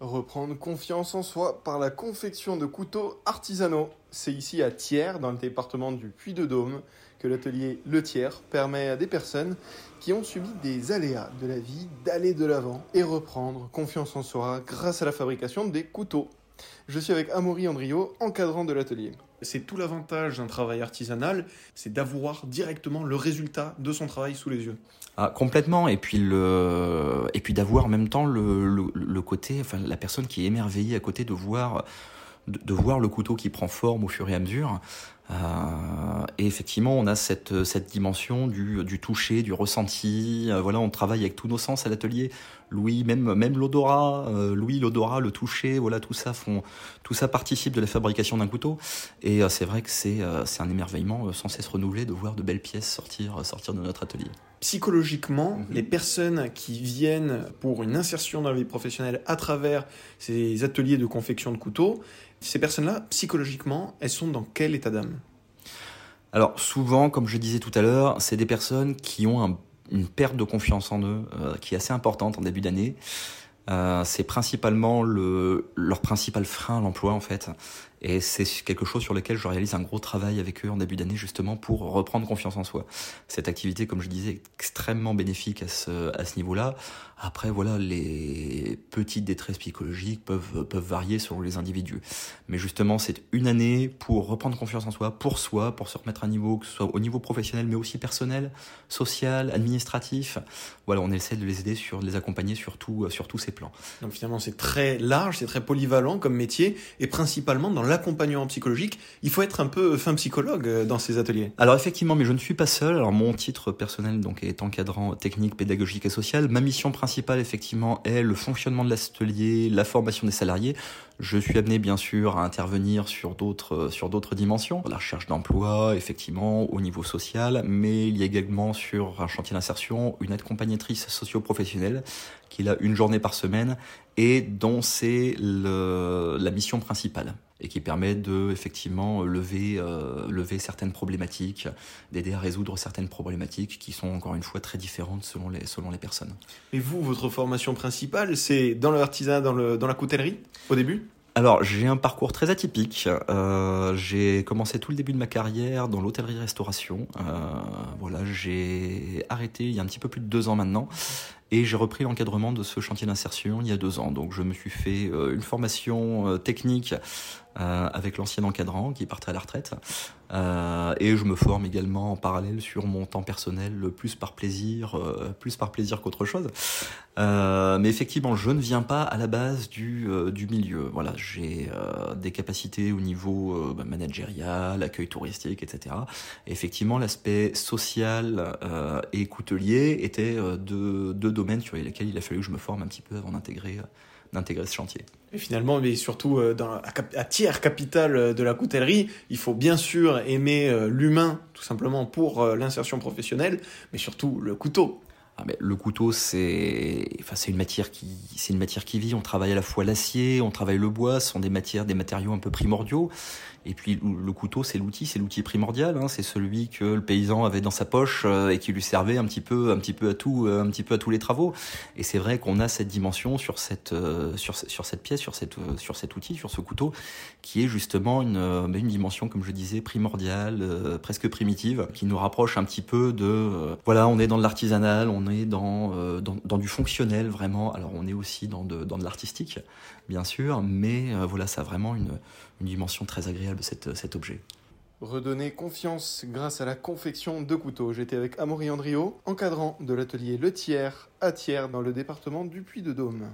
Reprendre confiance en soi par la confection de couteaux artisanaux. C'est ici à Thiers, dans le département du Puy-de-Dôme, que l'atelier Le Tiers permet à des personnes qui ont subi des aléas de la vie d'aller de l'avant et reprendre confiance en soi grâce à la fabrication des couteaux. Je suis avec Amaury Andrio, encadrant de l'atelier. C'est tout l'avantage d'un travail artisanal, c'est d'avoir directement le résultat de son travail sous les yeux. Ah, complètement, et puis le, et puis d'avoir en même temps le, le, le, côté, enfin la personne qui est émerveillée à côté de voir, de, de voir le couteau qui prend forme au fur et à mesure. Euh, et effectivement, on a cette, cette dimension du, du toucher, du ressenti. Euh, voilà, on travaille avec tous nos sens à l'atelier. Louis, même, même l'odorat, euh, Louis, l'odorat, le toucher, voilà, tout ça font, tout ça participe de la fabrication d'un couteau. Et c'est vrai que c'est, c'est un émerveillement sans cesse renouvelé de voir de belles pièces sortir, sortir de notre atelier. Psychologiquement, -hmm. les personnes qui viennent pour une insertion dans la vie professionnelle à travers ces ateliers de confection de couteaux, ces personnes-là, psychologiquement, elles sont dans quel état d'âme? Alors souvent, comme je disais tout à l'heure, c'est des personnes qui ont un, une perte de confiance en eux euh, qui est assez importante en début d'année. Euh, c'est principalement le, leur principal frein à l'emploi en fait. Et c'est quelque chose sur lequel je réalise un gros travail avec eux en début d'année justement pour reprendre confiance en soi. Cette activité, comme je disais, est extrêmement bénéfique à ce, à ce niveau-là. Après, voilà, les petites détresses psychologiques peuvent, peuvent varier selon les individus. Mais justement, c'est une année pour reprendre confiance en soi, pour soi, pour se remettre à niveau, que ce soit au niveau professionnel, mais aussi personnel, social, administratif. Voilà, on essaie de les aider, sur, de les accompagner sur, tout, sur tous ces plans. Donc finalement, c'est très large, c'est très polyvalent comme métier, et principalement dans l'accompagnement psychologique, il faut être un peu fin psychologue dans ces ateliers. Alors effectivement, mais je ne suis pas seul. Alors mon titre personnel donc est encadrant technique, pédagogique et social. Ma mission principale effectivement est le fonctionnement de l'atelier, la formation des salariés. Je suis amené bien sûr à intervenir sur d'autres sur d'autres dimensions, la recherche d'emploi effectivement au niveau social, mais il y a également sur un chantier d'insertion une accompagnatrice socio-professionnelle qui a une journée par semaine et dont c'est la mission principale et qui permet de effectivement lever euh, lever certaines problématiques, d'aider à résoudre certaines problématiques qui sont encore une fois très différentes selon les selon les personnes. Et vous, votre formation principale, c'est dans l'artisanat, dans le dans la coutellerie au début? Alors, j'ai un parcours très atypique. Euh, j'ai commencé tout le début de ma carrière dans l'hôtellerie-restauration. Euh, voilà, j'ai arrêté il y a un petit peu plus de deux ans maintenant. Et j'ai repris l'encadrement de ce chantier d'insertion il y a deux ans. Donc je me suis fait euh, une formation technique euh, avec l'ancien encadrant qui partait à la retraite. Euh, et je me forme également en parallèle sur mon temps personnel, plus par plaisir, euh, plus par plaisir qu'autre chose. Mais effectivement, je ne viens pas à la base du, du milieu. Voilà, j'ai des capacités au niveau bah, managérial, accueil touristique, etc. Et effectivement, l'aspect social et coutelier étaient deux, deux domaines sur lesquels il a fallu que je me forme un petit peu avant d'intégrer d'intégrer ce chantier. Et finalement, mais surtout à, à tiers capital de la coutellerie, il faut bien sûr aimer l'humain, tout simplement pour l'insertion professionnelle, mais surtout le couteau. Ah mais le couteau, c'est, enfin, une matière qui, une matière qui vit. On travaille à la fois l'acier, on travaille le bois, ce sont des matières, des matériaux un peu primordiaux. Et puis le couteau, c'est l'outil, c'est l'outil primordial. Hein, c'est celui que le paysan avait dans sa poche euh, et qui lui servait un petit peu, un petit peu à tout, euh, un petit peu à tous les travaux. Et c'est vrai qu'on a cette dimension sur cette, euh, sur, sur cette pièce, sur cette, sur cet outil, sur ce couteau, qui est justement une, euh, une dimension, comme je disais, primordiale, presque primitive, qui nous rapproche un petit peu de, voilà, on est dans de l'artisanal, on est dans, dans, dans du fonctionnel vraiment. Alors on est aussi dans de, dans de l'artistique, bien sûr, mais voilà, ça a vraiment une, une dimension très agréable cet, cet objet. Redonner confiance grâce à la confection de couteaux. J'étais avec Amaury Andrio, encadrant de l'atelier Le Tiers à Thiers dans le département du Puy-de-Dôme.